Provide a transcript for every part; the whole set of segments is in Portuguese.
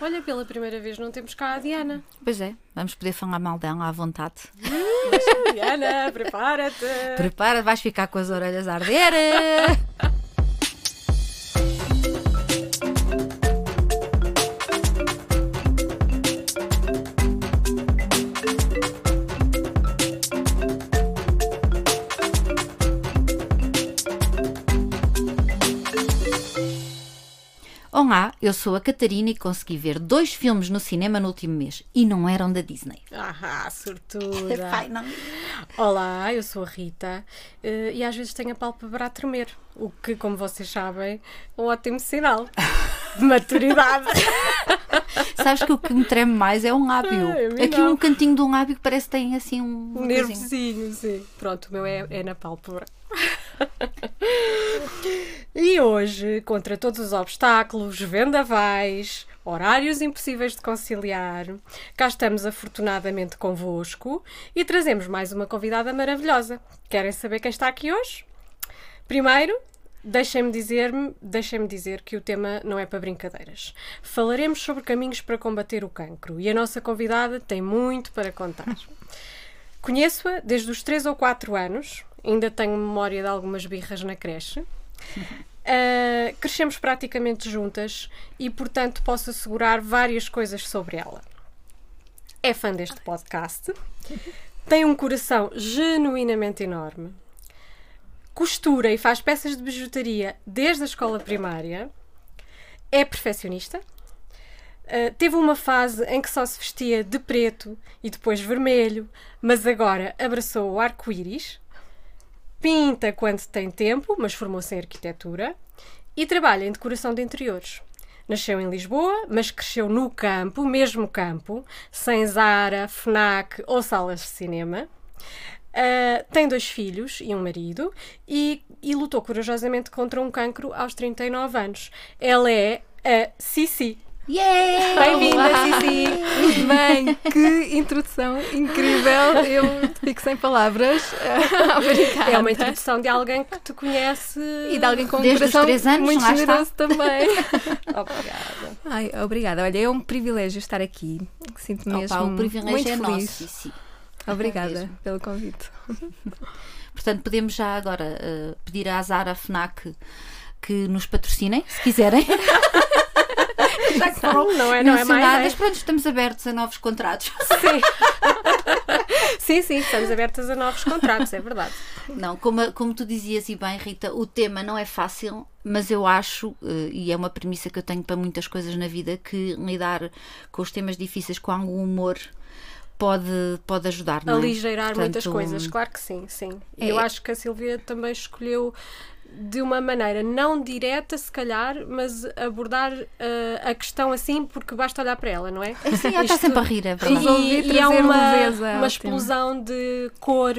Olha, pela primeira vez não temos cá a Diana. Pois é, vamos poder falar mal dela à vontade. Diana, prepara-te. Prepara, vais ficar com as orelhas a arder. Eu sou a Catarina e consegui ver dois filmes no cinema no último mês e não eram da Disney. Ah, sortuda. Pai, não. Olá, eu sou a Rita eh, e às vezes tenho a pálpebra a tremer, o que, como vocês sabem, é um ótimo sinal de maturidade. Sabes que o que me treme mais é um lábio. Ai, a mim Aqui não. um cantinho de um lábio que parece que tem assim um. Um nervosinho, sim. Pronto, o meu é, é na pálpebra. e hoje, contra todos os obstáculos, vendavais, horários impossíveis de conciliar, cá estamos afortunadamente convosco e trazemos mais uma convidada maravilhosa. Querem saber quem está aqui hoje? Primeiro, deixem-me dizer, deixem dizer que o tema não é para brincadeiras. Falaremos sobre caminhos para combater o cancro e a nossa convidada tem muito para contar. Conheço-a desde os 3 ou 4 anos, ainda tenho memória de algumas birras na creche. Ah, crescemos praticamente juntas e, portanto, posso assegurar várias coisas sobre ela. É fã deste podcast, tem um coração genuinamente enorme, costura e faz peças de bijutaria desde a escola primária, é perfeccionista, Uh, teve uma fase em que só se vestia de preto e depois vermelho, mas agora abraçou o arco-íris. Pinta quando tem tempo, mas formou-se em arquitetura. E trabalha em decoração de interiores. Nasceu em Lisboa, mas cresceu no campo, mesmo campo, sem Zara, FNAC ou salas de cinema. Uh, tem dois filhos e um marido e, e lutou corajosamente contra um cancro aos 39 anos. Ela é a Cici. Yeah! Bem-vinda, Cici! Muito bem, que introdução incrível. Eu fico sem palavras. Obrigada. É uma introdução de alguém que te conhece. E de alguém com um Desde coração três anos, muito lá está. generoso também. Obrigada. Ai, obrigada. Olha, é um privilégio estar aqui. Sinto-me mesmo Opa, o privilégio muito é feliz. nosso. Cici. Obrigada mesmo. pelo convite. Portanto, podemos já agora uh, pedir à Zara FNAC que nos patrocinem, se quiserem. Não é, não é são nada, mais. mas pronto, estamos abertos a novos contratos. Sim, sim, estamos abertas a novos contratos, é verdade. Não, como, como tu dizias e bem, Rita, o tema não é fácil, mas eu acho, eh, e é uma premissa que eu tenho para muitas coisas na vida, que lidar com os temas difíceis com algum humor pode, pode ajudar, não é? Aligeirar muitas Portanto, coisas, claro que sim, sim. É- eu acho que a Silvia também escolheu de uma maneira não direta, se calhar, mas abordar eh, a questão assim, porque basta olhar para ela, não é? Sim, ela está sempre a rir, é verdade. E, e é trazer uma, ao uma explosão de cor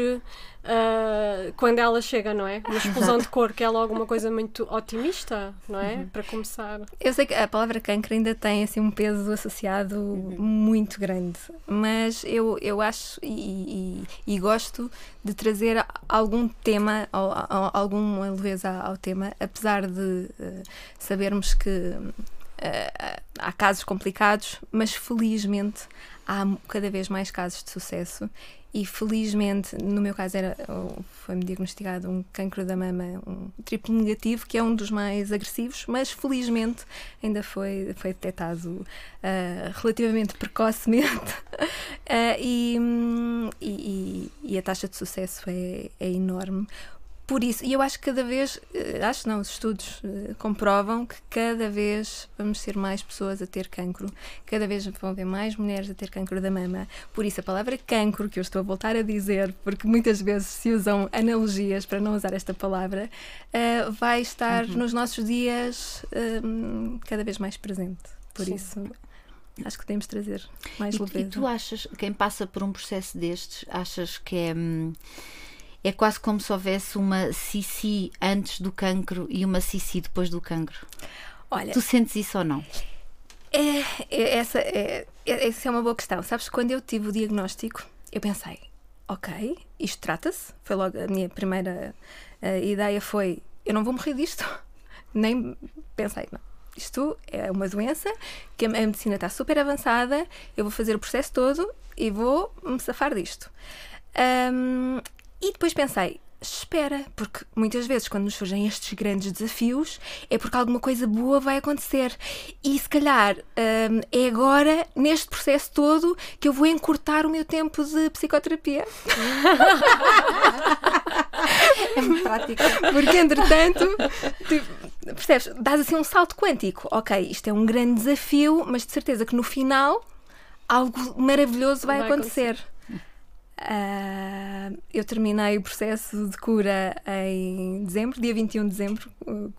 ah, quando ela chega, não é? Uma explosão de cor que é logo uma coisa muito otimista, não é? Uhum. Para começar. Eu sei que a palavra cancro ainda tem assim um peso associado muito grande, mas eu, eu acho e, e- e gosto de trazer algum tema, ou, ou alguma leveza ao tema, apesar de eh, sabermos que eh, há casos complicados, mas felizmente há cada vez mais casos de sucesso e felizmente, no meu caso era foi-me diagnosticado um cancro da mama, um triplo negativo, que é um dos mais agressivos, mas felizmente ainda foi, foi detectado ah, relativamente precocemente hum, e, e- e a taxa de sucesso é, é enorme. Por isso, e eu acho que cada vez, eh, acho não, os estudos eh, comprovam que cada vez vamos ser mais pessoas a ter cancro, cada vez vão haver mais mulheres a ter cancro da mama. Por isso, a palavra cancro, que eu estou a voltar a dizer, porque muitas vezes se usam analogias para não usar esta palavra, eh, vai estar nos nossos dias hum, cada vez mais presente. Por Sim. isso, acho que podemos trazer mais E, e leveza. tu achas, quem passa por um processo destes, achas que é. hum, É quase como se houvesse uma Cici antes do cancro e uma Cici depois do cancro. Olha, Tu sentes isso ou não? É, é- essa, é, é- essa é uma boa questão. Sabes, quando eu tive o diagnóstico, eu pensei, ok, isto trata-se. Foi logo a minha primeira eh, ideia foi, eu não vou morrer disto. Nem pensei, não. isto é uma doença, que a medicina está super avançada, eu vou fazer o processo todo e vou me safar disto. Um, e depois pensei, espera, porque muitas vezes quando nos surgem estes grandes desafios é porque alguma coisa boa vai acontecer. E se calhar um, é agora, neste processo todo, que eu vou encurtar o meu tempo de psicoterapia. é prática. Porque entretanto, tipo, percebes, dás assim um salto quântico. Ok, isto é um grande desafio, mas de certeza que no final algo maravilhoso vai, vai acontecer. acontecer. Uh, eu terminei o processo de cura em dezembro, dia 21 de dezembro.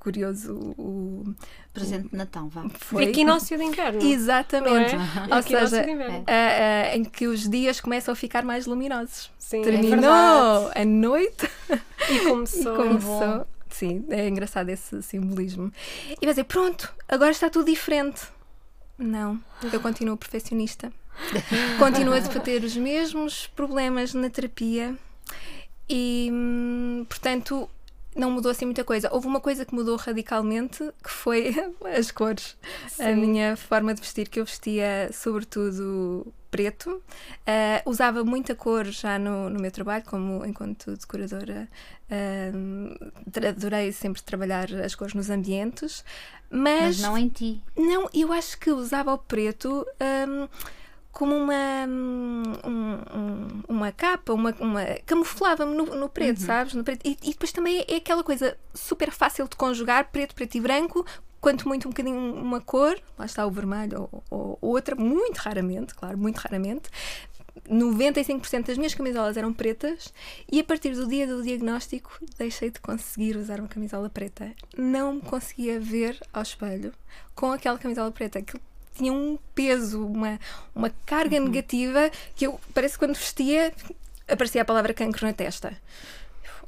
curioso, o, presente de Natal, vá. Foi equinócio de inverno. Exatamente. É? Ou seja, uh, uh, em que os dias começam a ficar mais luminosos. Sim, é Terminou é a noite e começou. e começou. Sim, é engraçado esse simbolismo. E vai dizer, pronto, agora está tudo diferente. Não, eu continuo perfeccionista. Continuo a ter os mesmos problemas na terapia e, hum, portanto, não mudou assim muita coisa. Houve uma coisa que mudou radicalmente, que foi as cores. Sim. A minha forma de vestir, que eu vestia sobretudo preto. Uh, usava muita cor já no, no meu trabalho, como enquanto decoradora. Uh, adorei sempre trabalhar as cores nos ambientes. Mas, mas não em ti. Não, eu acho que usava o preto. Um, como uma um, um, uma capa, uma, uma camuflava-me no, no, preto, uhum. sabes? No preto. E, e, depois também é aquela coisa super fácil de conjugar, preto, preto e branco, quanto muito um bocadinho uma cor, lá está o vermelho ou, ou, ou outra, muito raramente, claro, muito raramente. 95% das minhas camisolas eram pretas e a partir do dia do diagnóstico deixei de conseguir usar uma camisola preta. Não me conseguia ver ao espelho com aquela camisola preta. Aquilo tinha um peso, uma, uma carga uhum. negativa que eu parece que quando vestia aparecia a palavra cancro na testa.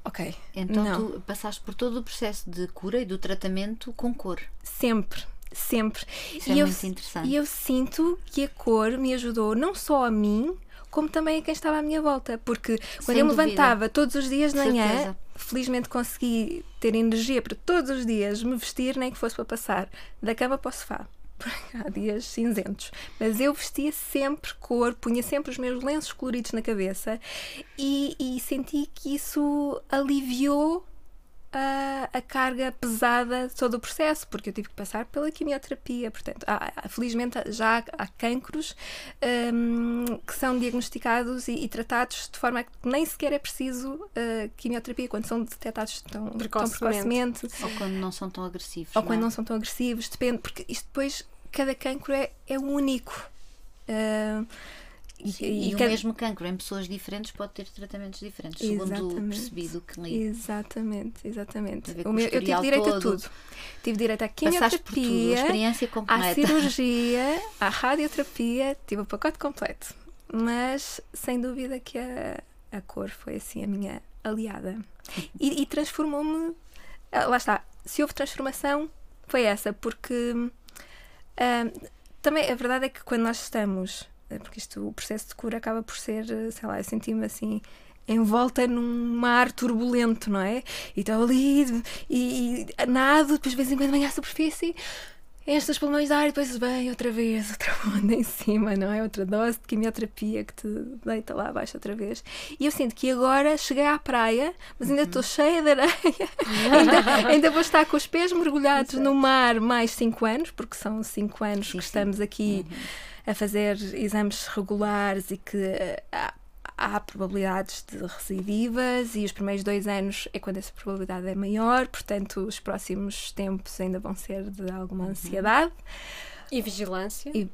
Ok. Então não. tu passaste por todo o processo de cura e do tratamento com cor. Sempre, sempre. Isso e é eu, muito interessante. E eu sinto que a cor me ajudou não só a mim, como também a quem estava à minha volta. Porque quando Sem eu me levantava todos os dias de manhã, felizmente consegui ter energia para todos os dias me vestir, nem que fosse para passar da cama para o sofá. há dias cinzentos, mas eu vestia sempre cor, punha sempre os meus lenços coloridos na cabeça e, e senti que isso aliviou a, a, carga pesada de todo o processo, porque eu tive que passar pela quimioterapia. Portanto, há, há, felizmente já há, há cancros um, que são diagnosticados e, e, tratados de forma que nem sequer é preciso uh, quimioterapia quando são detectados tão precocemente. tão precocemente. Ou quando não são tão agressivos. Ou não quando é? não são tão agressivos, depende, porque isto depois, cada cancro é, é único. Uh, e, e, o mesmo cancro em pessoas diferentes pode ter tratamentos diferentes, segundo o percebido que li. Exatamente, exatamente. O meu, eu tive direito todo. a tudo. Tive direito à quimioterapia, à cirurgia, à radioterapia, tive o pacote completo. Mas sem dúvida que a, a cor foi assim a minha aliada. E, e transformou-me. Ah, lá está, se houve transformação, foi essa, porque uh, também a verdade é que quando nós estamos porque isto, o processo de cura acaba por ser, eh, sei lá, eu senti-me assim envolta num mar turbulento, não é? E estou ali e, e nado, depois de vez em quando venho à superfície, os pulmões de ar e depois vem outra vez, outra onda em cima, não é? Outra dose de quimioterapia que te deita lá abaixo outra vez. E eu sinto que agora cheguei à praia, mas ainda estou uhum. cheia de areia, ainda, ainda, vou estar com os pés mergulhados Exato. no mar mais 5 anos, porque são 5 anos sim, que estamos aqui. Uhum a fazer exames regulares e que eh, há, probabilidades de recidivas e os primeiros dois anos é quando essa probabilidade é maior, portanto os próximos tempos ainda vão ser de alguma uhum. ansiedade. E vigilância. E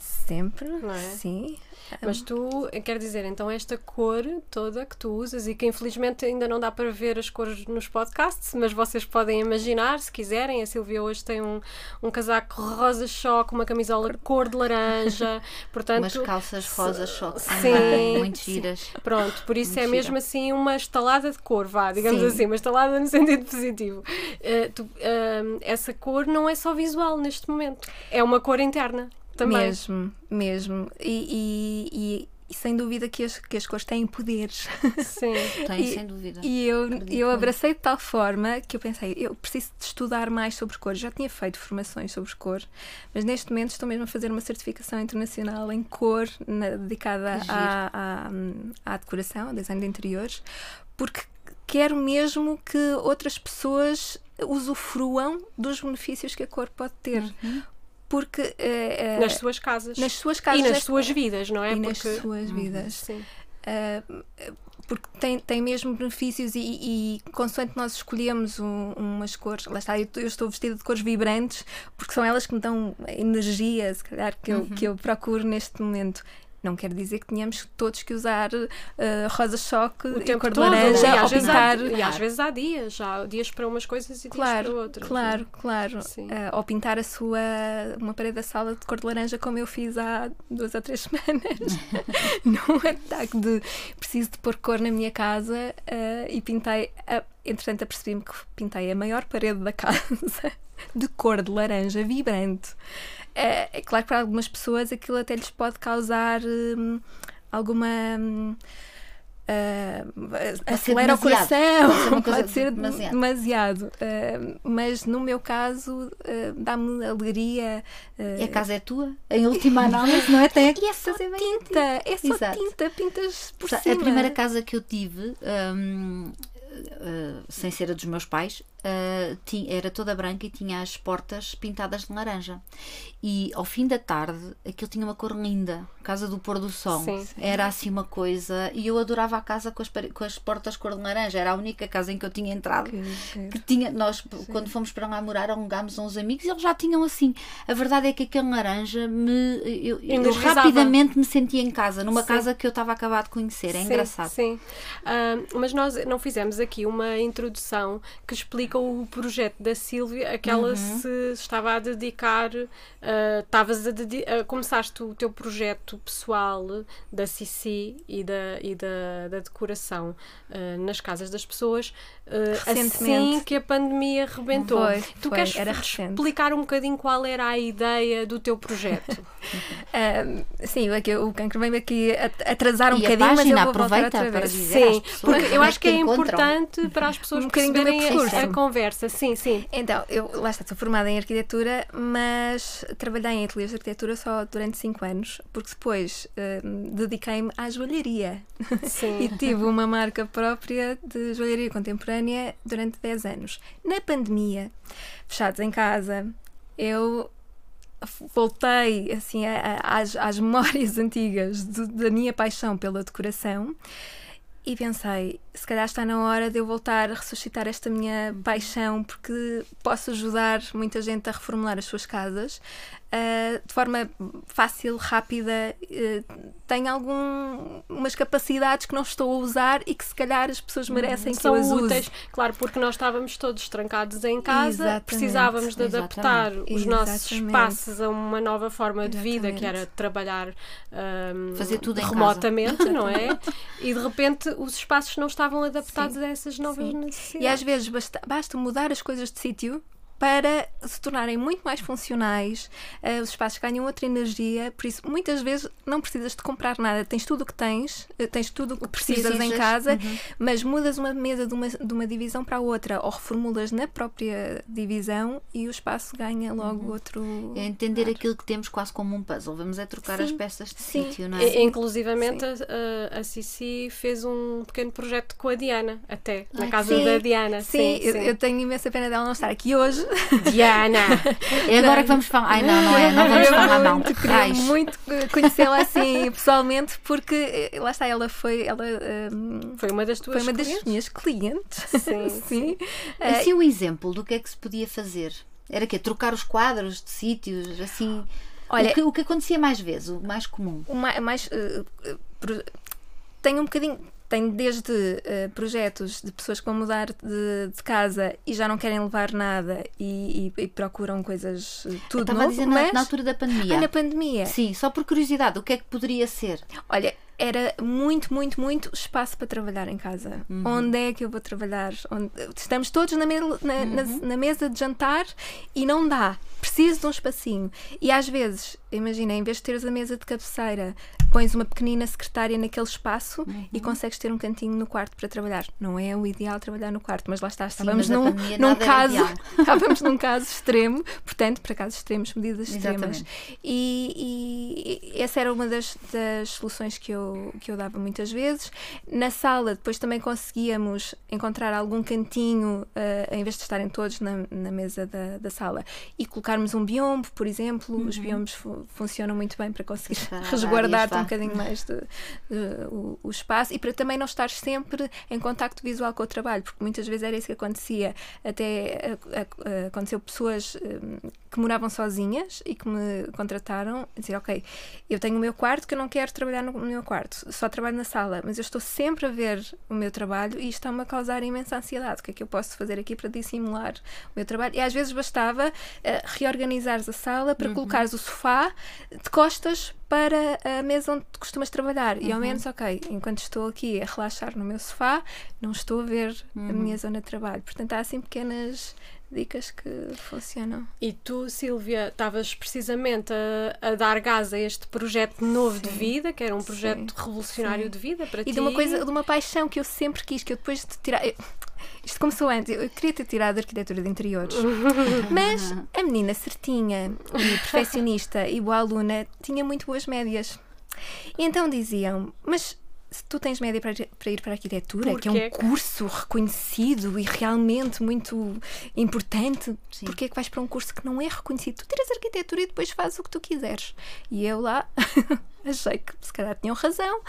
sempre, é? sim. Mas tu, quer dizer, então esta cor toda que tu usas e que infelizmente ainda não dá para ver as cores nos podcasts, mas vocês podem imaginar, se quiserem. A Silvia hoje tem um, um casaco rosa choque, uma camisola cor de laranja, portanto... Umas calças rosa choque sim, muito giras. Pronto, por isso muito é gira. mesmo assim uma estalada de cor, vá, digamos sim. assim, uma estalada no sentido positivo. Uh, tu, uh, essa cor não é só visual neste momento, é uma cor interna. Também. Mesmo, mesmo. E, e, e sem dúvida que as, que as cores têm poderes. Sim. Tem, E- sem dúvida. E eu, Acredito eu abracei de tal forma que eu pensei, eu preciso de estudar mais sobre cores. Já tinha feito formações sobre cor, mas neste momento estou mesmo a fazer uma certificação internacional em cor na- dedicada à, à, à decoração, ao design de interiores, porque quero mesmo que outras pessoas usufruam dos benefícios que a cor pode ter. Uhum. Porque eh, Nas suas casas. nas suas casas e nas nesta- suas vidas, não é? e nas Porque. suas vidas. Sim. Uh, porque tem, tem mesmo benefícios e, e consoante nós escolhemos um- umas cores, lá está, eu, eu estou vestida de cores vibrantes porque são elas que me dão a energia, se calhar, que, eu, que eu procuro neste momento. Não quer dizer que tenhamos todos que usar uh, rosa choque O e tempo cor de laranja ou vezes há, pintar. e às vezes há dias. Há dias para umas coisas e dias para Claro, outras. claro, claro. Sim. Uh, ou pintar a sua uma parede da sala de cor de laranja como eu fiz há duas ou três semanas num ataque de preciso de pôr cor na minha casa uh, e pintei a, entretanto apercebi-me que pintei a maior parede da casa de cor de laranja vibrante é, é claro que para algumas pessoas aquilo até lhes pode causar hum, alguma hum, ah, acelera o coração, Pode ser pode ser demasiado. demasiado. Ah, mas no meu caso ah, dá-me alegria. E a casa é tua, em última análise, não é? Tem aqui é só ti. tinta, é só Exato. tinta, pintas por cima. A primeira casa que eu tive, uh, sem ser a dos meus pais, uh, ti- era toda branca e tinha as portas pintadas de laranja. E ao fim da tarde, aquilo tinha uma cor linda, Casa do Pôr do Sol. Sim, sim. Era assim uma coisa. E eu adorava a casa com as, com as portas cor de laranja. Era a única casa em que eu tinha entrado Que- que tinha, nós quando fomos para lá morar alugámos a uns amigos e eles já tinham assim a verdade é que aquele laranja me eu, eu rapidamente me sentia em casa numa Sim. casa que eu estava a acabar de conhecer é Sim, engraçado Sim. Ah, mas nós não fizemos aqui uma introdução que explica o projeto da Sílvia, a que ela Uhum. se estava a dedicar. ah, Estavas a, dedi- a- começaste o teu projeto pessoal da Cici e da, e da, da decoração ah, nas casas das pessoas assim Recentemente. que a pandemia rebentou. Foi, tu foi, queres era recente. explicar um bocadinho qual era a ideia do teu projeto? Sim, é que o cancro vem aqui a- atrasar um E a bocadinho, mas eu vou aproveita para dizer Sim, porque eu acho que é importante para as pessoas Um perceberem a, a conversa. Sim, sim. Então, eu lá está, sou formada em arquitetura, mas trabalhei em ateliês de arquitetura só durante 5 anos, porque depois hum, dediquei-me à joalharia e sim. tive uma marca própria de joalharia contemporânea durante 10 anos. Na pandemia, fechados em casa, eu voltei assim a- a- às, às memórias antigas de- da minha paixão pela decoração e pensei, se calhar está na hora de eu voltar a ressuscitar esta minha paixão porque posso ajudar muita gente a reformular as suas casas ah, de forma fácil, rápida, uh, tem algumas capacidades que não estou a usar e que se calhar as pessoas merecem que São eu as use. úteis, claro, porque nós estávamos todos trancados em casa, Exatamente. precisávamos de adaptar os nossos Exatamente. espaços a uma nova forma de vida, que Exatamente. era trabalhar ahm, Fazer tudo remotamente, não é? E de repente os espaços não estavam adaptados a essas novas Sim. necessidades. E às vezes basta, basta mudar as coisas de sítio para se tornarem muito mais funcionais, eh, os espaços ganham outra energia, por isso muitas vezes não precisas de comprar nada, tens tudo o que tens, eh, tens tudo o que precisas, em precisas, casa, uhum. mas mudas uma mesa de uma, de uma divisão para a outra ou reformulas na própria divisão e o espaço ganha logo outro. é entender aquilo que temos quase como um puzzle vamos é trocar Sim, as peças de sim. sítio não é? E- Inclusivamente a, a, a Cici fez um pequeno projeto com a Diana, até, na casa sim. da Diana. Sim, eu, eu tenho imensa pena dela não estar aqui hoje. Diana! é agora que vamos falar ai não, não é, não vamos falar não muito, queria muito eh, conhecê-la assim pessoalmente, porque eh, lá está, ela foi, ela, ehm, Foi uma das tuas foi uma das clientes? minhas clientes. Sim, Sim. Eh, assim um exemplo do que é que se podia fazer era que trocar os quadros de sítios assim Olha- o, que, o que acontecia mais vezes o mais comum o ma- mais, eh, eh, pro- tem um bocadinho. Tem desde eh, projetos de pessoas que vão mudar de, de casa e já não querem levar nada e, e- e procuram coisas eh, eu tudo estava a novo, dizer na, mas na altura da pandemia Ah, na pandemia. sim só por curiosidade o que é que poderia ser Olha, era muito, muito, muito espaço para trabalhar em casa. Uhum. Onde é que eu vou trabalhar? Onde- Estamos todos na, me- na- na- Uhum. na mesa de jantar e não dá. Preciso de um espacinho. E às vezes, imagina, em vez de teres a mesa de cabeceira, pões uma pequenina secretária naquele espaço Uhum. e consegues ter um cantinho no quarto para trabalhar. Não é o ideal trabalhar no quarto, mas lá está, estávamos num, num caso, estávamos num caso extremo, portanto, para casos extremos, medidas extremas. E, e essa era uma das, das soluções que eu, que eu dava muitas vezes. Na sala, depois também conseguíamos encontrar algum cantinho, eh, em vez de estarem todos na, na mesa da, da sala, e colocarmos um biombo, por exemplo. Os biombos fu- funcionam muito bem para conseguir Para dar resguardar-te áreas, um bocadinho mais de, de- o, o espaço e para também não estar sempre em contacto visual com o trabalho, porque muitas vezes era isso que acontecia. Até a- a- aconteceu pessoas hum, que moravam sozinhas e que me contrataram a dizer: Ok, eu tenho o meu quarto que eu não quero trabalhar no meu quarto, só trabalho na sala, mas eu estou sempre a ver o meu trabalho e isto está-me a causar imensa ansiedade. O que é que eu posso fazer aqui para dissimular o meu trabalho? E às vezes bastava eh, reorganizares a sala para colocares o sofá de costas para a mesa onde tu costumas trabalhar. E ao menos, ok, enquanto estou aqui a relaxar no meu sofá, não estou a ver a minha zona de trabalho. Portanto, há assim pequenas dicas que funcionam. E tu, Silvia, estavas precisamente a, a dar gás a este projeto novo de vida, que era um projeto revolucionário Sim. de vida para ti. E de uma coisa, de uma paixão que eu sempre quis, que eu depois de tirar. eu- isto começou antes, eu queria ter tirado arquitetura de interiores, mas a menina certinha e perfeccionista e boa aluna tinha muito boas médias. E então diziam: Mas se tu tens média para, para ir para a arquitetura, que é Porquê? um curso reconhecido e realmente muito importante, Sim. porquê é que vais para um curso que não é reconhecido? Tu tiras arquitetura e depois fazes o que tu quiseres. E eu lá achei que se calhar tinham razão.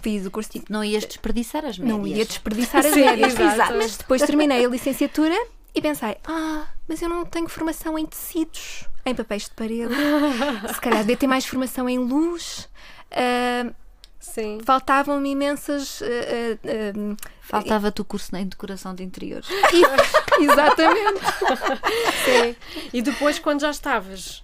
Fiz o curso de Não ias desperdiçar as médias. não ia desperdiçar as médias. exato. Mas depois terminei a licenciatura e pensei: ah, mas eu não tenho formação em tecidos, em papéis de parede. Se calhar devia ter mais formação em luz. Ah, Sim. Faltavam-me imensas. ah, ah, ah, Faltava-te o curso em decoração de interiores. exatamente. Sim. E depois, quando já estavas.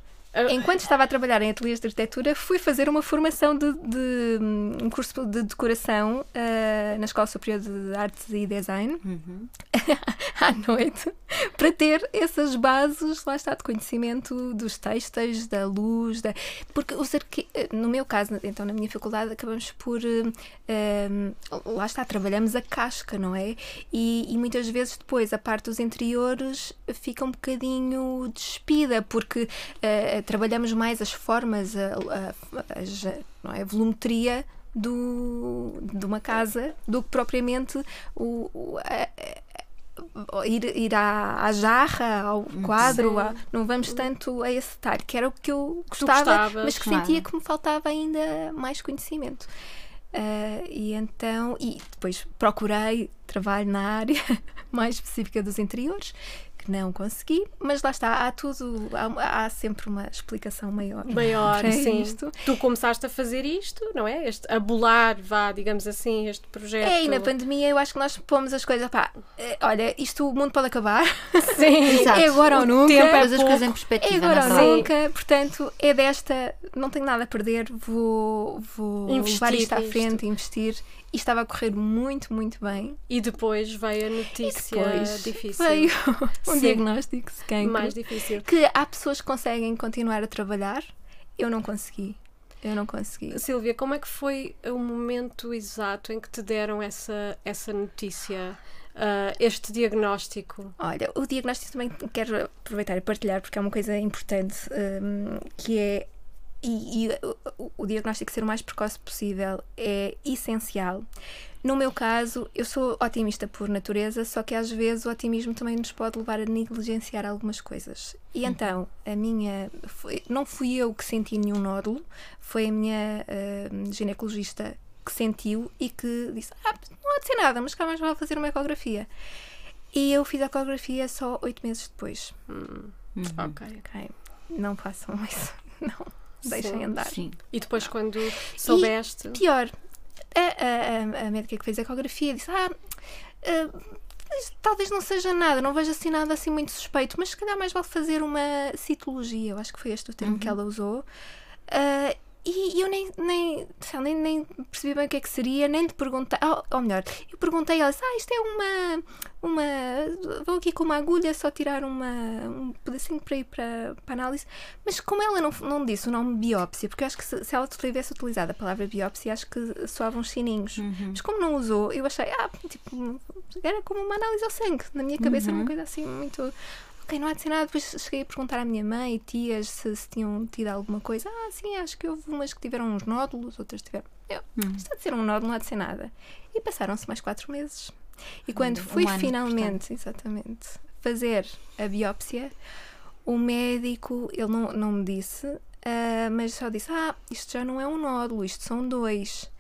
Enquanto estava a trabalhar em ateliês de arquitetura, fui fazer uma formação de, de, um curso de decoração ah, na Escola Superior de Artes e Design à noite para ter essas bases, lá está, de conhecimento dos textos, da luz, da... porque os arqui... no meu caso, então na minha faculdade, acabamos por hum, lá está, trabalhamos a casca, não é? E, e muitas vezes depois a parte dos interiores fica um bocadinho despida, porque eh, trabalhamos mais as formas, a, a- não é? a volumetria do, de uma casa do que propriamente o, o- a- a- ir, ir à, à jarra, ao quadro, Sim. a- não vamos tanto a esse detalhe, que era o que eu gostava, gostavas, mas que claro. sentia que me faltava ainda mais conhecimento. Ah, e então, e depois procurei trabalho na área mais específica dos interiores, não consegui, mas lá está, há tudo, há, há sempre uma explicação maior. Maior, para sim. isto. Tu começaste a fazer isto, não é? Este, a bolar, vá, digamos assim, este projeto. É, e na pandemia eu acho que nós pomos as coisas, pá, eh, olha, isto o mundo pode acabar, Sim. Exato. é agora ou nunca. tempo é as coisas em perspectiva. É agora ou nunca, portanto, é desta, não tenho nada a perder, vou, vou Investir levar isto à frente, investir. E estava a correr muito, muito bem. E depois veio a notícia Depois difícil. veio um Sim. diagnóstico de cancro. Mais difícil. Que há pessoas que conseguem continuar a trabalhar, eu não consegui. Eu não consegui. Silvia, como é que foi o momento exato em que te deram essa, essa notícia, ah, este diagnóstico? Olha, o diagnóstico também quero aproveitar e partilhar porque é uma coisa importante hum, que é e, e o, o diagnóstico ser o mais precoce possível é essencial. No meu caso, eu sou otimista por natureza, só que às vezes o otimismo também nos pode levar a negligenciar algumas coisas. E então, a minha. foi- não fui eu que senti nenhum nódulo, foi a minha hum, ginecologista que sentiu e que disse: Ah, não há de ser nada, mas cá mais vale fazer uma ecografia. E eu fiz a ecografia só oito meses depois. Uhum. Ok. Ok, não façam isso. Não, deixem Sim. andar. Sim. E depois, quando soubeste. Pior, a, a- a- médica que fez a ecografia disse: Ah, isto talvez não seja nada, não vejo assim nada assim muito suspeito, mas se calhar mais vale fazer uma citologia. Eu acho que foi este o termo que ela usou. Ah, e eu nem, nem nem, nem percebi bem o que é que seria, nem lhe perguntei, ou, ou melhor, eu perguntei a ela, ah, isto é uma, uma, vou aqui com uma agulha só tirar uma, um pedacinho para ir para, para análise, mas como ela não, não disse o nome biópsia, porque eu acho que se, se ela tivesse utilizado a palavra biópsia, acho que soavam uns sininhos, Uhum. mas como não usou, eu achei, ah, tipo, era como uma análise ao sangue, na minha cabeça era uma coisa assim muito ok, não há de ser nada. Depois cheguei a perguntar à minha mãe e tias se, se tinham tido alguma coisa. Ah, sim, acho que houve umas que tiveram uns nódulos, outras tiveram. Eu, isto há de ser um nódulo, não há de ser nada. E passaram-se mais quatro meses. E quando Um fui ano, finalmente, exatamente, fazer a biópsia, o médico, ele não, não me disse, ah, mas só disse: Ah, isto já não é um nódulo, isto são dois.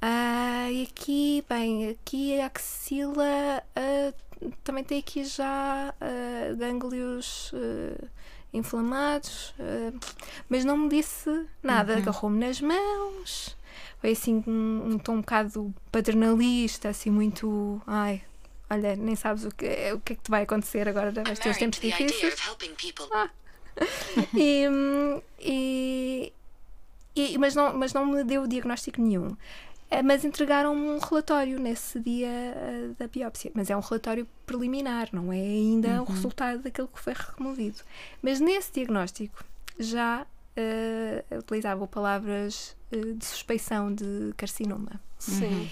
Ah, e aqui, bem, aqui a axila ah, também tem aqui já ah, gânglios ah, inflamados, ah, mas não me disse nada, agarrou-me nas mãos. Foi assim um, um tom um bocado paternalista, assim muito. Ai, olha, nem sabes o que, o que é que te vai acontecer agora, vais ter os tempos difíceis. E, hum, e- e- mas, não, mas não me deu diagnóstico nenhum. Eh, Mas entregaram-me um relatório nesse dia eh, da biópsia. Mas é um relatório preliminar, não é ainda o resultado daquilo que foi removido. Mas nesse diagnóstico já eh, utilizavam palavras eh, de suspeição de carcinoma. Sim.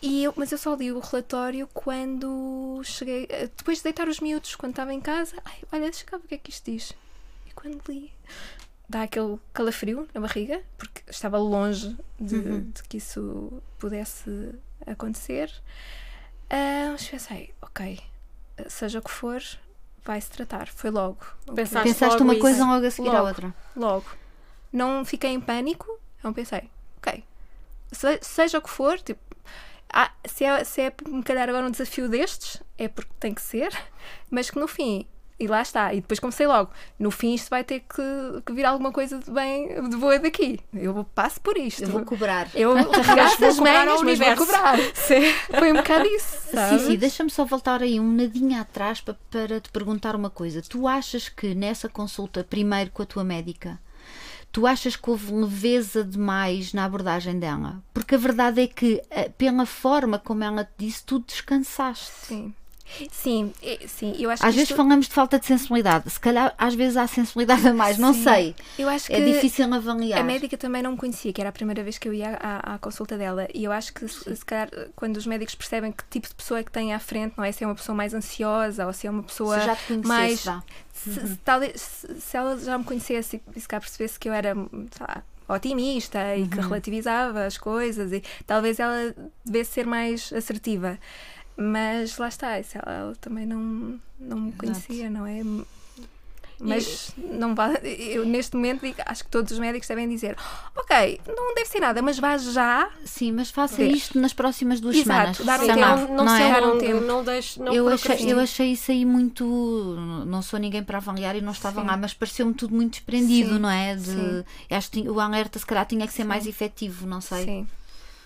E eu, mas eu só li o relatório quando cheguei. Depois de deitar os miúdos, quando estava em casa. Ai, olha, deixa cá ver o que é que isto diz. E quando li, dá aquele calafrio na barriga, porque estava longe de, de que isso pudesse acontecer. Ah, mas pensei, ok, seja o que for, vai-se tratar. Foi logo. Pensaste Pensaste logo uma isso. coisa logo a seguir à Logo. outra. Logo. Não fiquei em pânico, não pensei, ok, se- seja o que for, tipo, ah, se, é, se é me calhar agora um desafio destes, é porque tem que ser, mas que no fim, e lá está, e depois comecei logo, no fim isto vai ter que, que vir alguma coisa de bem, de boa daqui. Eu passo por isto. Eu vou cobrar. Eu Vou as manhas, mas vou cobrar. Sim. Foi um bocado isso, sabe? Sim, sim, deixa-me só voltar aí um nadinho atrás para, para te perguntar uma coisa. Tu achas que nessa consulta, primeiro com a tua médica, tu achas que houve leveza demais na abordagem dela? Porque a verdade é que, eh, pela forma como ela te disse, tu descansaste. Sim. Sim, é- sim, eu acho Às vezes isto- falamos de falta de sensibilidade. Se calhar, às vezes há sensibilidade a mais, não Sim. sei. Eu acho que É difícil avaliar. A médica também não me conhecia, que era a primeira vez que eu ia à, à consulta dela. E eu acho que, se, se calhar, quando os médicos percebem que tipo de pessoa é que tem à frente, não é? Se é uma pessoa mais ansiosa ou se é uma pessoa Se já te conhecesse, mais. vá. Se, se talvez, se, se ela já me conhecesse e se cá percebesse que eu era sei lá, otimista e que relativizava as coisas, e talvez ela devesse ser mais assertiva. Mas lá está, isso ela, ela também não, não me conhecia, não é? Mas não vale, eu neste momento digo, acho que todos os médicos devem dizer: Ok, não deve ser nada, mas vá já. Sim, mas faça Ver. isto nas próximas duas Exato, semanas. dar um Sim, tempo. não, não, não é? Um tempo. não deixe, não eu, achei, procrastine. eu achei isso aí muito. Não sou ninguém para avaliar e não estava Sim. lá, mas pareceu-me tudo muito desprendido, Sim, não é? De, sim. acho que o alerta, se calhar, tinha que ser mais efetivo, não sei. Sim.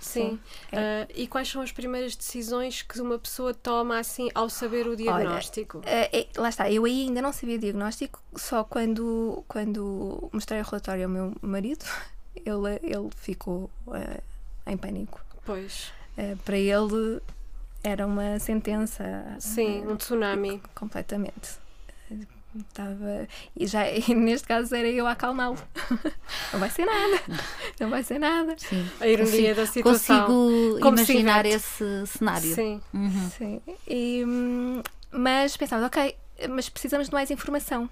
Sim. Ah, e quais são as primeiras decisões que uma pessoa toma assim ao saber o diagnóstico? Eh, é, lá está, eu aí ainda não sabia diagnóstico, só quando, quando mostrei o relatório ao meu marido, ele, ele ficou eh, em pânico. Pois. Eh, para ele era uma sentença. Sim, um tsunami. completamente. Estava. E já e neste caso era eu a acalmá-lo. Não vai ser nada. Não vai ser nada. Sim. A ironia da situação. Consigo Como imaginar esse cenário. Sim. Uhum. Sim. E, hum, mas pensávamos, ok, mas precisamos de mais informação.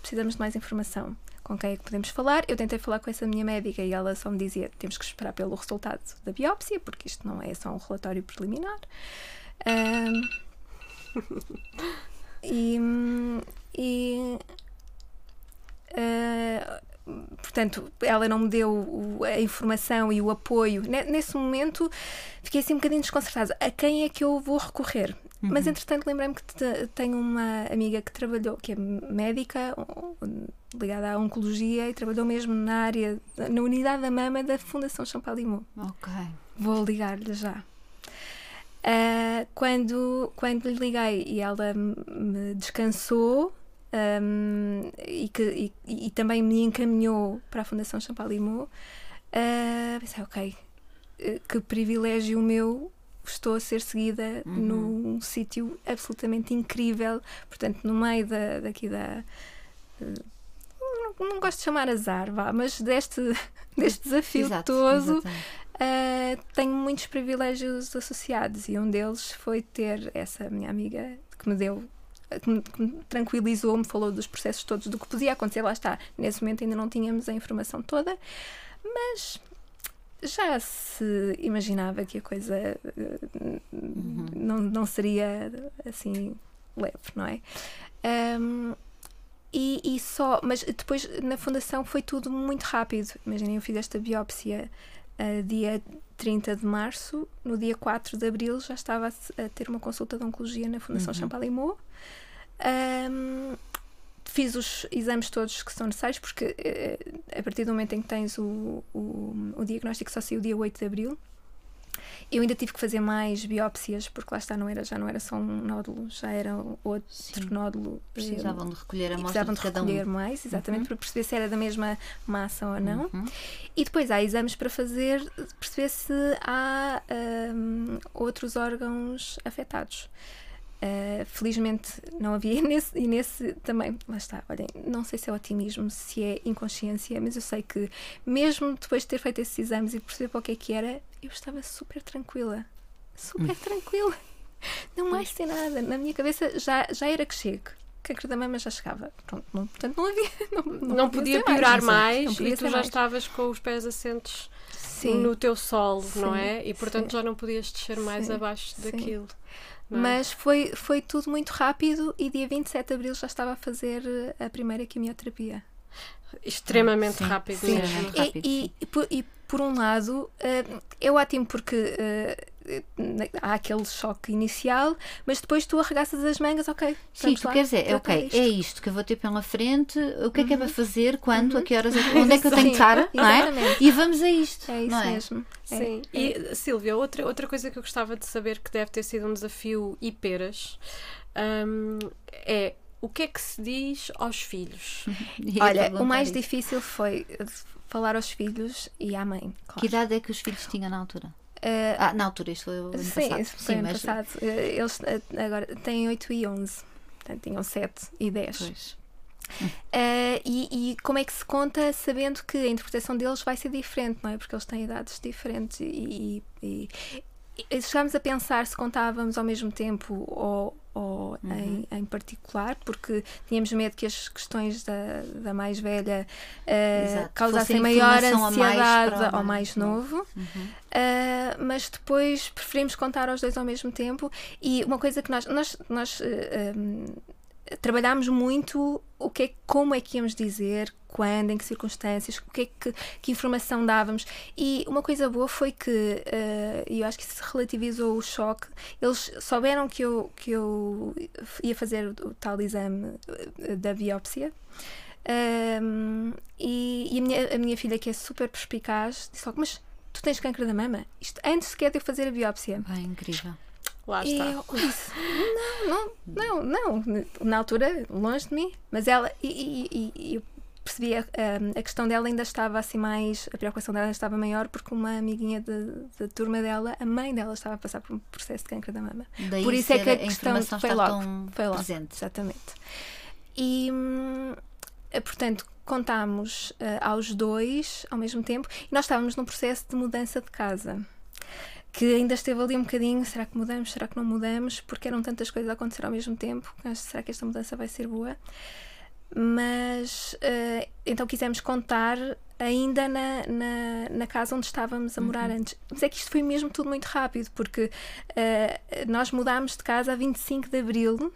Precisamos de mais informação. Com quem é que podemos falar? Eu tentei falar com essa minha médica e ela só me dizia: temos que esperar pelo resultado da biópsia, porque isto não é só um relatório preliminar. Hum, e. e ah, portanto, ela não me deu a informação e o apoio. Ne- Nesse momento, fiquei assim um bocadinho desconcertada. A quem é que eu vou recorrer? Mas, entretanto, lembrei-me que te- tenho uma amiga que trabalhou, que é médica, ligada à oncologia, e trabalhou mesmo na área, na unidade da mama da Fundação Champalimau. Ok. Vou ligar-lhe já. Ah, quando, quando lhe liguei e ela me- descansou ahm, e, que, e, e também me encaminhou para a Fundação Champalimau, uh, pensei, ok, uh, que privilégio meu estou a ser seguida uhum. num sítio absolutamente incrível, portanto, no meio da, daqui da. Uh, não, não, gosto de chamar azar, vá, mas deste, deste desafio Exato, todo. Uh, tenho muitos privilégios associados e um deles foi ter essa minha amiga que me deu que me, que me tranquilizou, me falou dos processos todos, do que podia acontecer, lá está. Nesse momento ainda não tínhamos a informação toda, mas já se imaginava que a coisa uhum. não, não seria assim leve, não é? Um, e, e, só, mas depois na fundação foi tudo muito rápido. Imaginem, eu fiz esta biópsia uh, dia 30 de março, no dia 4 de abril já estava a, a ter uma consulta de oncologia na Fundação uhum. Champalimau. Um, fiz os exames todos que são necessários, porque uh, a partir do momento em que tens o, o, o diagnóstico só saiu dia 8 de abril. Eu ainda tive que fazer mais biópsias, porque lá está, não era, já não era só um nódulo, já era outro Sim. nódulo. Precisavam de recolher a amostra precisavam de, de recolher um. mais, exatamente, uhum. para perceber se era da mesma massa ou não. Uhum. E depois há exames para fazer, perceber se há um, outros órgãos afetados. Uh, felizmente não havia e nesse, e nesse também, lá está, olhem, não sei se é otimismo, se é inconsciência, mas eu sei que mesmo depois de ter feito esses exames e perceber para o que é que era, eu estava super tranquila, super hum. tranquila, não mais ser nada, na minha cabeça já, já era que chego. Cancro da mama já chegava. Pronto, não, portanto, não havia. Não, não, não podia piorar mais, mais e tu já mais. estavas com os pés assentos Sim. no teu solo, Sim. não é? E portanto Sim. já não podias descer mais abaixo daquilo. É? Mas foi, foi tudo muito rápido e dia 27 de abril já estava a fazer eh, a primeira quimioterapia. Extremamente ah, rápido sim. mesmo. E, e, e, por, e, por, um lado, uh, é ótimo porque uh, há aquele choque inicial, mas depois tu arregaças as mangas, ok. Sim, tu queres dizer, ok, isto. é isto que eu vou ter pela frente, o que é que é para uhum. fazer, quando, uhum. a que horas, onde é que eu tenho que estar, não é? E vamos a isto. É isso é? mesmo. Sim. É. E Silvia, outra, outra coisa que eu gostava de saber que deve ter sido um desafio e peras um, é o que é que se diz aos filhos? Olha, o mais isso. difícil foi falar aos filhos e à mãe. Claro. Que idade é que os filhos tinham na altura? Uh, ah, na altura, isto foi o ano sim, passado. Foi sim, ano mas... passado. Eh, eles eh, agora têm 8 e 11. Portanto, tinham 7 e 10. Pois. Uh, e, e, como é que se conta sabendo que a interpretação deles vai ser diferente, não é? Porque eles têm idades diferentes e, e chegámos a pensar se contávamos ao mesmo tempo ou, ou uhum. em, em, particular, porque tínhamos medo que as questões da, da mais velha uh, causassem maior ansiedade mais ao mais novo. Uhum. Uh, mas depois preferimos contar aos dois ao mesmo tempo. E uma coisa que nós, nós, nós uh, um, trabalhámos muito o que é, como é que íamos dizer, quando, em que circunstâncias, o que, é que, que informação dávamos. E uma coisa boa foi que, uh, e eu acho que isso relativizou o choque, eles souberam que eu, que eu ia fazer o, tal exame eh, da biópsia. Um, e, e a, minha, a minha filha, que é super perspicaz, disse logo: Mas tu tens câncer da mama? Isto antes sequer de eu fazer a biópsia. Bem, incrível. Lá está. Eu não, não, não, não. Na altura, longe de mim. Mas ela, e, e, e eu percebi a, a, questão dela ainda estava assim mais, a preocupação dela estava maior porque uma amiguinha da turma dela, a mãe dela estava a passar por um processo de câncer da mama. Daí por isso é que a, a questão foi logo, foi logo, presente. Exatamente. E hum, portanto, contámos uh, aos dois ao mesmo tempo e nós estávamos num processo de mudança de casa que ainda esteve ali um bocadinho, será que mudamos, será que não mudamos, porque eram tantas coisas a acontecer ao mesmo tempo, será que esta mudança vai ser boa? Mas uh, então quisemos contar ainda na, na, na, casa onde estávamos a morar uhum. antes. Mas é que isto foi mesmo tudo muito rápido, porque uh, nós mudámos de casa a 25 de Abril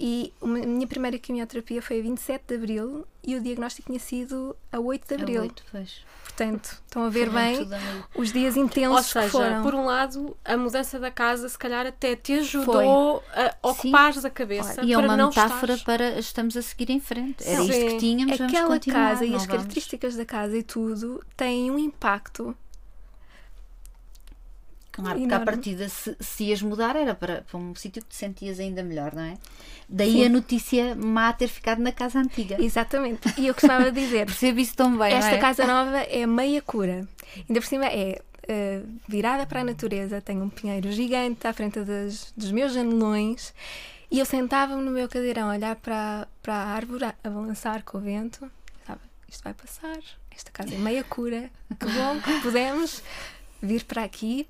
e a minha primeira quimioterapia foi a 27 de Abril e o diagnóstico tinha sido a 8 de Abril. A 8, pois. Portanto, estão a ver bem os dias intensos Ou seja, que foram. por um lado, a mudança da casa se calhar até te ajudou foi. a ocupares a cabeça. e é uma metáfora estás... para estamos a seguir em frente. Era Sim. isto que tínhamos, Aquela casa e as vamos. características da casa e tudo têm um impacto Claro, porque à partida, se, se ias mudar, era para, para um sítio que te sentias ainda melhor, não é? Daí a notícia má ter ficado na casa antiga. Exatamente. E eu costumava dizer, Percebo isso tão bem. esta é? casa nova é meia cura. Ainda por cima é eh, virada para a natureza, tem um pinheiro gigante à frente das- dos meus janelões. E eu sentava-me no meu cadeirão a olhar para, para a árvore a balançar com o vento. Pensava, isto vai passar, esta casa é meia cura, que bom que pudemos vir para aqui.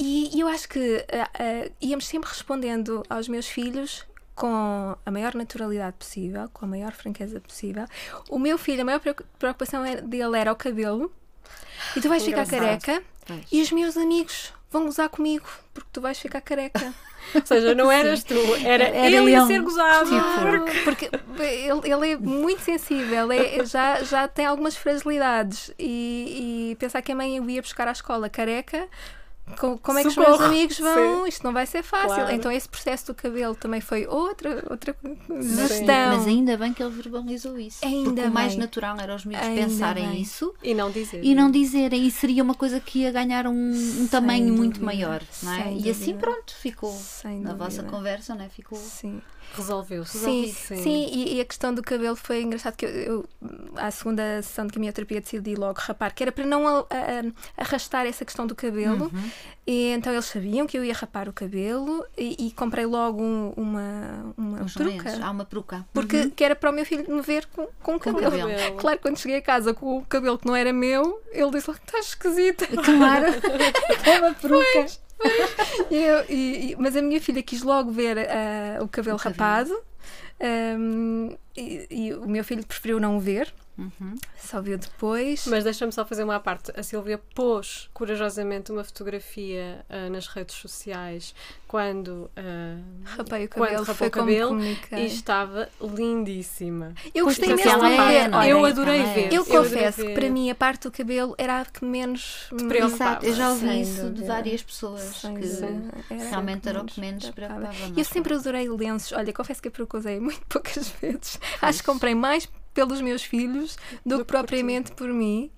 E, e eu acho que ah, ah, íamos sempre respondendo aos meus filhos com a maior naturalidade possível, com a maior franqueza possível. O meu filho, a maior preocu- preocupação era- dele era o cabelo. E tu vais ficar Engraçado. careca. Pois. E os meus amigos vão gozar comigo porque tu vais ficar careca. Ou seja, não eras tu, era, Era ele a ser gozado. Claro, porque ele, ele é muito sensível, é- já, já tem algumas fragilidades. E, e pensar que a mãe o ia buscar à escola careca, co- como é que os meus amigos vão? Isto não vai ser fácil. Claro. Então, esse processo do cabelo também foi outra, outra Mas, gestão. mas ainda bem que ele verbalizou isso. Ainda porque o mais bem. natural era os miúdos Ainda pensarem bem. isso E não dizer. e não dizerem. E seria uma coisa que ia ganhar um, um tamanho muito dúvida, maior. Não é? E assim pronto, ficou. Sem Na vossa dúvida. conversa, não é? Ficou. Sim. Resolveu-se. Sim, Resolvido. sim, e, e a questão do cabelo foi engraçado que eu, eu à segunda sessão de quimioterapia decidi logo rapar, que era para não a- a- arrastar essa questão do cabelo. Uhum. E então eles sabiam que eu ia rapar o cabelo e, e comprei logo um- uma, uma Os peruca. Há uma peruca. Porque que era para o meu filho me ver com, com o cabelo. cabelo. Claro, quando cheguei a casa com o cabelo que não era meu, ele disse: Estás esquisita. Claro, é uma peruca. E eu- e- e- mas a minha filha quis logo ver ah, o cabelo O rapado. ahm, e, e o meu filho preferiu não o ver, Uhum. só viu depois. Mas deixa-me só fazer uma à parte. A Silvia pôs corajosamente uma fotografia ah, nas redes sociais quando, ah, Rapei o cabelo, foi o cabelo e estava lindíssima. Eu gostei mesmo de é, ver. é? Olha, eu adorei é. ver. eu confesso que ver. para mim a parte do cabelo era a que menos me preocupava. Exato, eu já ouvi Sem isso de dúvida. várias pessoas Sem que dúvida. Realmente era o que menos me preocupava. Eu sempre adorei lenços. Olha, confesso que peruca usei muito poucas vezes. Acho que comprei mais pelos meus filhos do, que que por propriamente por mim.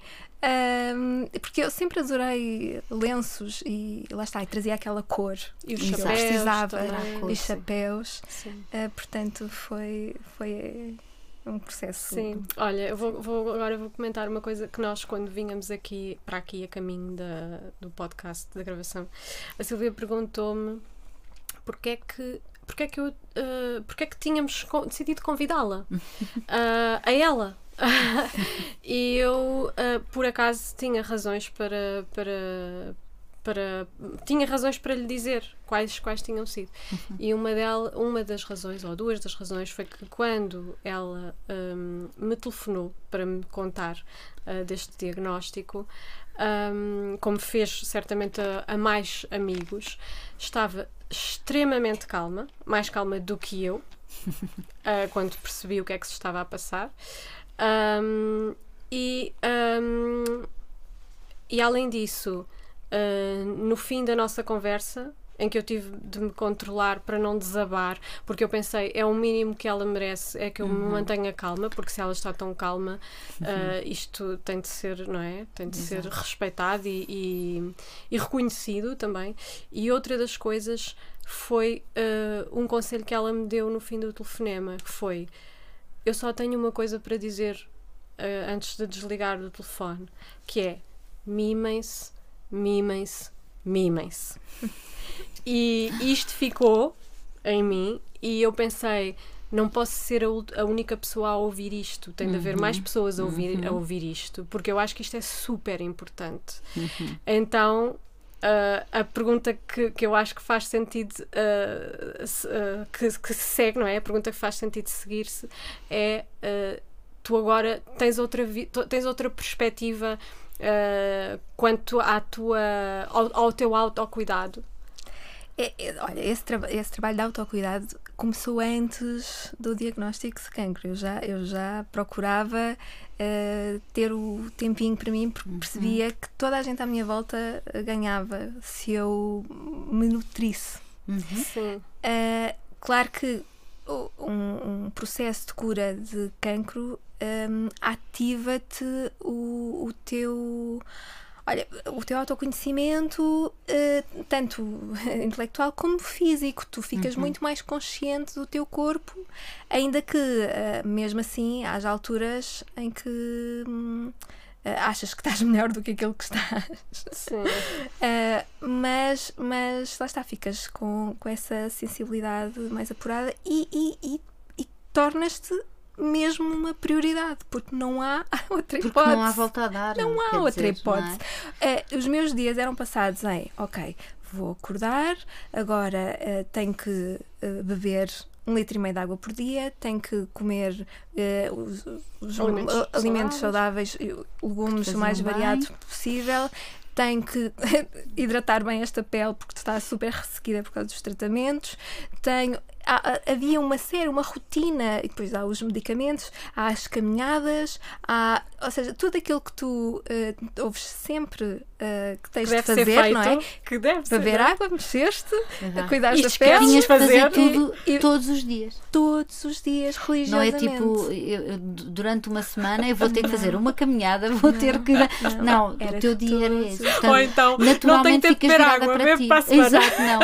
Ahm, porque eu sempre adorei lenços e lá está, e trazia aquela cor. E os chapéus Precisava cor, e chapéus. Ah, portanto, foi, foi um processo. Sim, olha, eu vou, vou- agora vou comentar uma coisa que nós, quando vínhamos aqui para aqui a caminho da, do podcast, da gravação, a Silvia perguntou-me porque é que. Porque é que, eu, ah, porque é que tínhamos decidido convidá-la ah, a ela? e eu, ah, por acaso, tinha razões para, para, para. Tinha razões para lhe dizer quais, quais tinham sido. E uma, dela, uma das razões, ou duas das razões, foi que quando ela hum, me telefonou para me contar ah, deste diagnóstico, hum, como fez certamente a, a mais amigos, estava extremamente calma, mais calma do que eu, ah, quando percebi o que é que se estava a passar. Hum, e, hum, e além disso, ah, no fim da nossa conversa, em que eu tive de me controlar para não desabar, porque eu pensei, é o mínimo que ela merece, é que eu me mantenha calma, porque se ela está tão calma, ah, isto tem de ser, não é? Tem de ser respeitado e, e, e reconhecido também. E outra das coisas foi ah, um conselho que ela me deu no fim do telefonema, que foi eu só tenho uma coisa para dizer ah, antes de desligar do telefone, que é mimem-se, mimem-se, mimem-se. E isto ficou em mim e eu pensei, não posso ser a, única pessoa a ouvir isto, tem de haver mais pessoas a ouvir, a ouvir isto, porque eu acho que isto é super importante. Então, ah, a pergunta que, que eu acho que faz sentido ah, se- ah, que, que se segue, não é? A pergunta que faz sentido seguir-se é tu agora tens outra, tens outra perspectiva ah, quanto à tua, ao, ao teu autocuidado. É, é, olha, esse, traba- esse trabalho de autocuidado começou antes do diagnóstico de cancro. Eu já, eu já procurava eh, ter o tempinho para mim porque percebia que toda a gente à minha volta eh, ganhava se eu me nutrisse. Sim. Uh, claro que um, um processo de cura de cancro um, ativa-te o, o teu Olha, o teu autoconhecimento, uh, tanto intelectual como físico, tu ficas uhum. muito mais consciente do teu corpo, ainda que, uh, mesmo assim, haja alturas em que. Hum, Uh, achas que estás melhor do que aquilo que estás. Sim. Mas, mas lá está, ficas com, com essa sensibilidade mais apurada e, e, e, e tornas-te mesmo uma prioridade, porque não há outra hipótese. Porque não há volta a dar. Não há outra dizer, hipótese. É? Uh, os meus dias eram passados em, ok, vou acordar, agora tenho que beber um litro e meio de água por dia, tem que comer uh, os, os alimentos, alimentos, saudáveis, legumes o mais variados possível, tem que hidratar bem esta pele porque está super ressequida por causa dos tratamentos, tenho há, havia uma série, uma rotina, e depois há os medicamentos, há as caminhadas, há, ou seja, tudo aquilo que tu uh, ouves sempre uh, que tens que de fazer, feito, não é? Que deve Beber ser, água, mexer-te, uhum. cuidar da pele. Tinhas fazer tudo e, todos os dias. Todos os dias, religiosamente. Não é tipo, eu, durante uma semana eu vou ter que fazer uma caminhada, vou não, ter que. Não, não o teu dia era esse. Portanto, Ou então, naturalmente não tem que ter beber água, para ti. Para Exato, não.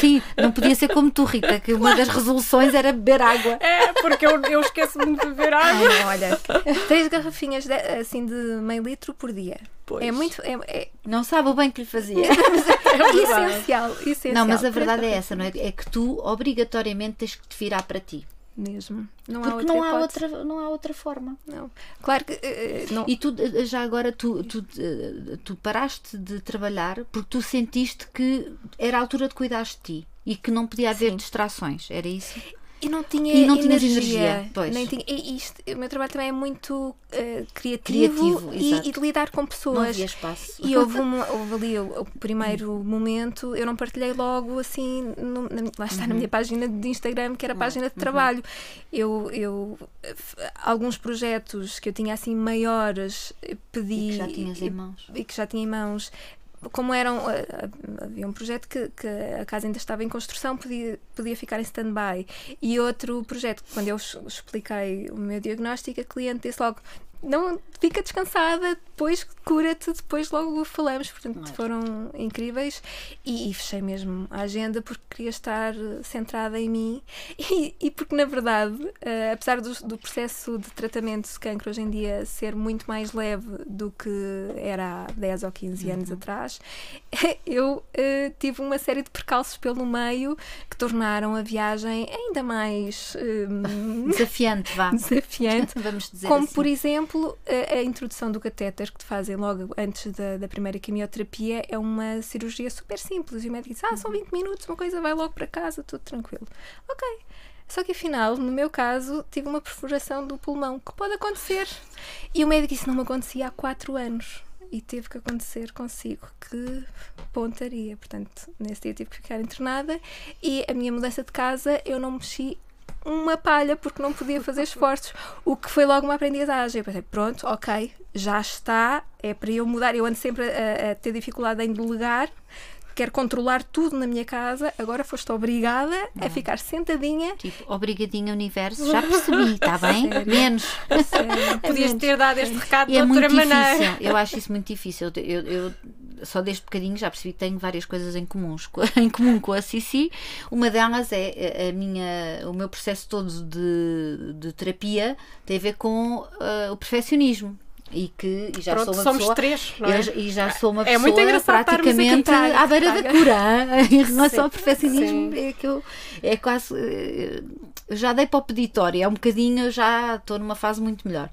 Sim, não podia ser como tu, Rita, que uma das resoluções era beber água. É, porque eu, eu esqueço-me de beber água. Ai, olha, três garrafinhas de, assim de meio litro por dia. Pois. É muito. É, é... Não sabe o bem que lhe fazia. é essencial, essencial. Não, mas a verdade é essa, não é? É que tu obrigatoriamente tens que te virar para ti mesmo. Não Porque há outra não há outra, não há outra forma. Não. Claro que. Uh, não. E tu, eh, já agora, tu, tu, tu paraste de trabalhar porque tu sentiste que era a altura de cuidar de ti e que não podia haver Sim. distrações, era isso? E não tinha e não energia. energia. Pois. Nem tinha, e isto, o meu trabalho também é muito uh, criativo, criativo e, e, de lidar com pessoas. Não havia espaço. E houve, uma, houve ali o, o, primeiro momento, eu não partilhei logo assim, no, na, lá está uhum. na minha página de Instagram, que era a uhum. página de uhum. trabalho. Eu, eu, alguns projetos que eu tinha assim maiores, pedi. E que já tinhas em mãos. E que já tinha em mãos como eram eh, havia um projeto que, que, a casa ainda estava em construção podia, podia ficar em stand-by. E outro projeto quando eu expliquei o meu diagnóstico a cliente disse logo não fica descansada, depois cura-te, depois logo falamos. Portanto, Mas... foram incríveis e, e, fechei mesmo a agenda porque queria estar centrada em mim e, e porque, na verdade, uh, apesar do, do, processo de tratamento de cancro hoje em dia ser muito mais leve do que era há 10 ou 15 uhum. anos atrás, eu uh, tive uma série de percalços pelo meio que tornaram a viagem ainda mais uh, desafiante, vá. desafiante. Vamos dizer como, assim. por exemplo, exemplo, a, a, introdução do catéter que te fazem logo antes da, da, primeira quimioterapia é uma cirurgia super simples. E o médico diz: Ah, são 20 minutos, uma coisa vai logo para casa, tudo tranquilo. Ok. Só que afinal, no meu caso, tive uma perfuração do pulmão, que pode acontecer. E o médico disse: Não me acontecia há 4 anos. E teve que acontecer consigo. Que pontaria. Portanto, nesse dia tive que ficar internada. E a minha mudança de casa, eu não mexi uma palha porque não podia fazer esforços, o que foi logo uma aprendizagem. Eu pensei, pronto, ok, já está, é para eu mudar. Eu ando sempre a, a ter dificuldade em delegar, quero controlar tudo na minha casa, agora foste obrigada não. a ficar sentadinha. Tipo, obrigadinha universo, já percebi, está bem? Sério? Menos. Podias ter dado este recado e de é outra maneira. Difícil. Eu acho isso muito difícil. Eu, eu, só deste bocadinho já percebi que tenho várias coisas em, comuns, em comum com a Cici. Uma delas é a minha, o meu processo todo de, de terapia tem a ver com uh, o perfeccionismo. E que e já Pronto, sou uma somos pessoa, três, não é? e já sou uma é pessoa praticamente à beira da cura em relação sim, ao perfeccionismo é que eu é quase eh, já dei para o peditório é um bocadinho já estou numa fase muito melhor.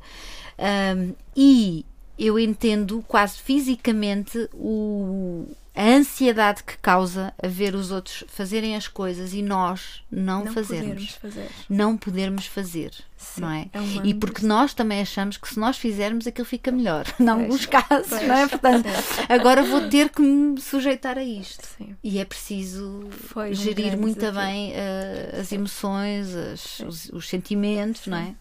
Um, e eu entendo quase fisicamente o, a ansiedade que causa a ver os outros fazerem as coisas e nós não, não fazermos. Fazer. Não podermos fazer. Sim, não é? é e porque nós também achamos que se nós fizermos aquilo fica melhor. Em alguns casos, pois, não é? Portanto, agora vou ter que me sujeitar a isto. Sim. E é preciso Foi gerir um muito bem uh, as emoções, as, os, os, sentimentos, Sim. não é?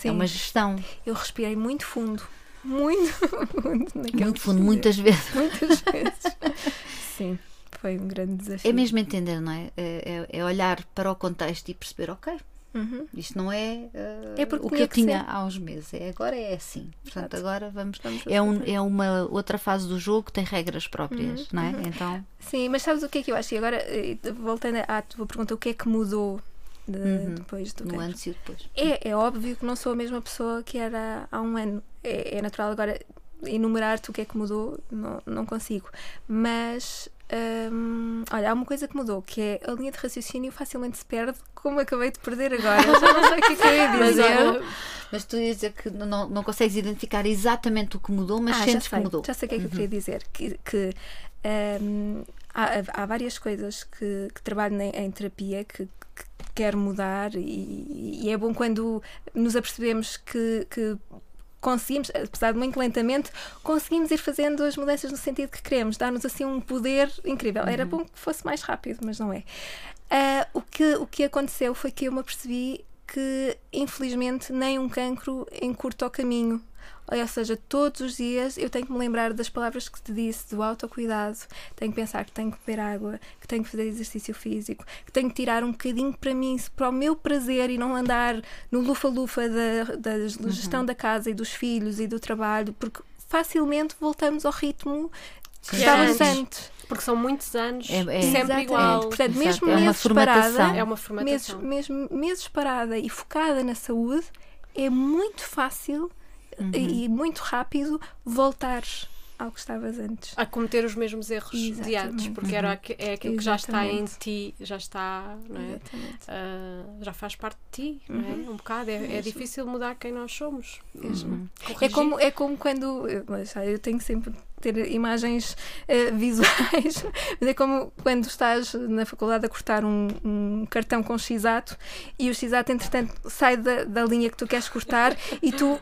Sim. É uma gestão. Eu respirei muito fundo muito, muito, muito fundo, muitas vezes. Muitas vezes. Sim, foi um grande desafio. É mesmo entender, não é? É, é, é olhar para o contexto e perceber, ok, Isto não é, uh, É porque o que eu tinha ser. há uns meses. É, agora é assim. Portanto, Exato. agora vamos. Vamos É, um, é uma outra fase do jogo que tem regras próprias, não é? Então. Sim, mas sabes o que é que eu acho? E agora, eh, voltando à tua pergunta, o que é que mudou de- Uhum. depois do No antes e depois. É, é óbvio que não sou a mesma pessoa que era há um ano. É, é natural agora enumerar-te o que é que mudou, não, não consigo. Mas hum, olha, há uma coisa que mudou, que é a linha de raciocínio facilmente se perde, como acabei de perder agora. Já não sei o que é que eu ia Mas, dizer. olha, mas tu ias dizer que não, não consegues identificar exatamente o que mudou, mas Ah, sentes sei, que mudou. Já sei o que é que eu queria dizer. Que, que, hum, há, há várias coisas que, que trabalho em, em terapia que, que quero mudar e, e é bom quando nos apercebemos que, que conseguimos, apesar de muito lentamente, conseguimos ir fazendo as mudanças no sentido que queremos, dar-nos assim um poder incrível. Era bom que fosse mais rápido, mas não é. Ah, o, que, o que aconteceu foi que eu me apercebi que, infelizmente, nem um cancro encurta o caminho. Ou seja, todos os dias eu tenho que me lembrar das palavras que te disse, do autocuidado, tenho que pensar que tenho que beber água, que tenho que fazer exercício físico, que tenho que tirar um bocadinho para mim, para o meu prazer e não andar no lufa-lufa da, da gestão da casa e dos filhos e do trabalho, porque facilmente voltamos ao ritmo que estávamos Antes. Porque são muitos anos, É- é- sempre Exatamente. igual. Portanto, Exato. mesmo É meses parada, É uma meses, formatação. mesmo meses parada e focada na saúde, é muito fácil Uhum. e muito rápido voltares ao que estavas antes. A cometer os mesmos erros de antes, Exatamente. porque era, aque- é aquilo que já está em Exatamente. ti, já está, é? Exatamente. Ah, já faz parte de ti, não é? Um bocado. É, é difícil mudar quem nós somos. Mesmo. É como, é como quando. eu- tenho sempre ter imagens eh, visuais, mas é como quando estás na faculdade a cortar um, um cartão com x-ato e o x-ato, entretanto, sai da, da linha que tu queres cortar e tu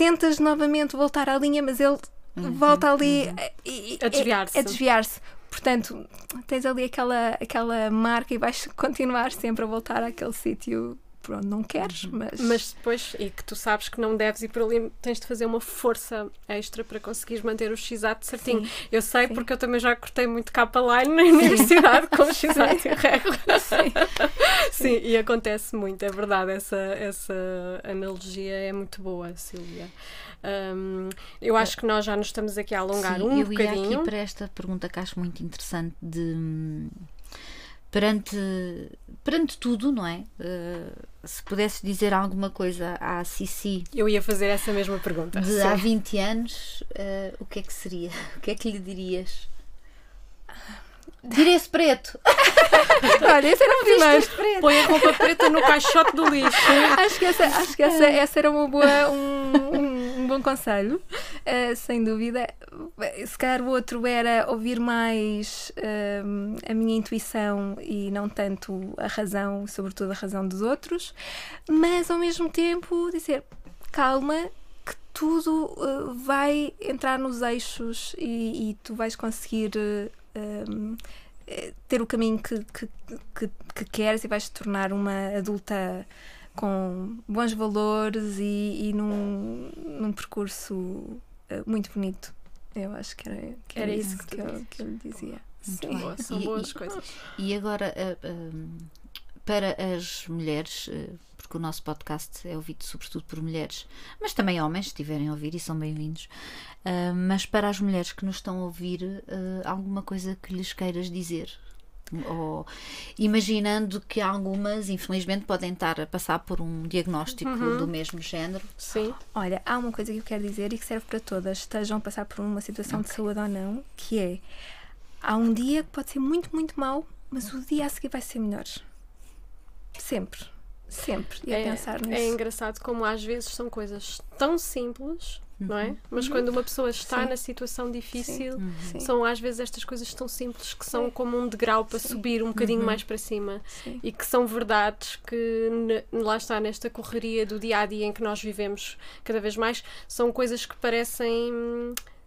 tentas novamente voltar à linha, mas ele volta ali e- A desviar-se. A desviar-se. Portanto, tens ali aquela, aquela marca e vais continuar sempre a voltar àquele sítio por onde não queres, mas. Mas depois, e que tu sabes que não deves ir por ali, tens de fazer uma força extra para conseguires manter o x-ato certinho. Sim. Eu sei Sim. porque eu também já cortei muito capa line na universidade com o x-ato régua. Sim, e acontece muito, é verdade. Essa, essa analogia é muito boa, Silvia. Hum, eu acho que nós já nos estamos aqui a alongar Sim, um eu ia bocadinho. aqui para esta pergunta que acho muito interessante de hum, perante, perante tudo, não é? Eh, se pudesse dizer alguma coisa à Cici Eu ia fazer essa mesma pergunta. de Sim. há 20 anos, eh, o que é que seria? O que é que lhe dirias? Tira esse preto! Olha, esse era o primeiro. Põe a roupa preta no caixote do lixo. acho que essa, acho que essa, essa era uma boa, um, um- um bom conselho, eh, sem dúvida. Se calhar o outro era ouvir mais eh, a minha intuição e não tanto a razão, sobretudo a razão dos outros, mas ao mesmo tempo dizer calma. Que tudo eh, vai entrar nos eixos e, e tu vais conseguir eh, um, eh, ter o caminho que, que, que, que queres e vais te tornar uma adulta com bons valores e, e num, num percurso eh, muito bonito. Eu acho que era, que era, Era isso que que, eu, que eu lhe dizia. Muito Sim. Boa, são E- boas e- coisas. E agora, eh, hum, para as mulheres, eh, porque o nosso podcast é ouvido sobretudo por mulheres, mas também homens, se estiverem a ouvir, e são bem-vindos. Mas para as mulheres que nos estão a ouvir, eh, alguma coisa que lhes queiras dizer? Ou imaginando que algumas, infelizmente, podem estar a passar por um diagnóstico do mesmo género. Sim. Olha, há uma coisa que eu quero dizer e que serve para todas, estejam a passar por uma situação de saúde ou não, que é há um dia que pode ser muito, muito mau, mas o dia a seguir vai ser melhor. Sempre. Sempre. E a É, pensar nisso. é engraçado como às vezes são coisas tão simples, não é? Mas quando uma pessoa está Uhum. Sim. na situação difícil, Sim. são às vezes estas coisas tão simples que são como um degrau para subir um bocadinho mais para cima Sim. e que são verdades que lá está nesta correria do dia a dia em que nós vivemos cada vez mais, são coisas que parecem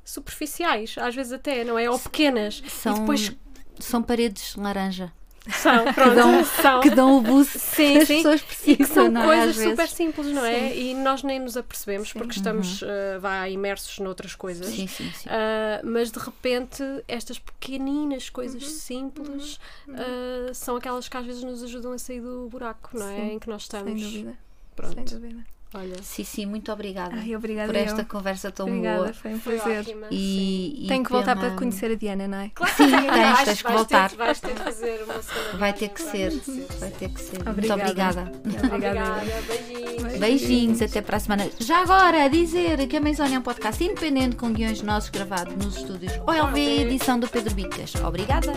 superficiais, às vezes até, não é? Ou pequenas. São, E depois são paredes laranja. São, pronto, que dão, são. que dão o boost Sim, que as sim. pessoas E precisam, que são não é? coisas super simples, não é? E nós nem nos apercebemos porque estamos Uhum. uh, vá, imersos noutras coisas. Sim, sim, sim. Uh, mas de repente estas pequeninas coisas Uhum. simples uh, são aquelas que às vezes nos ajudam a sair do buraco, não é? Sim, Em que nós Sem estamos. dúvida. Pronto, Sem dúvida. Olha. Sim, sim, muito obrigada Ai, obrigada. por esta eu. conversa tão Obrigada, boa. foi um Foi prazer. ótima. E, e Tenho que voltar pela- para conhecer a Diana, não é? Sim, tens, tens que voltar. Ter, vais ter de fazer uma segunda Vai ter que ser. que. Vai ter que ser. Muito Obrigada. obrigada. Obrigada. Obrigada, beijinhos. Beijinhos, até para a semana. Já agora, dizer que a Menzónia é um podcast independente com guiões nossos gravados nos estúdios OLV, edição do Pedro Bicas. Obrigada.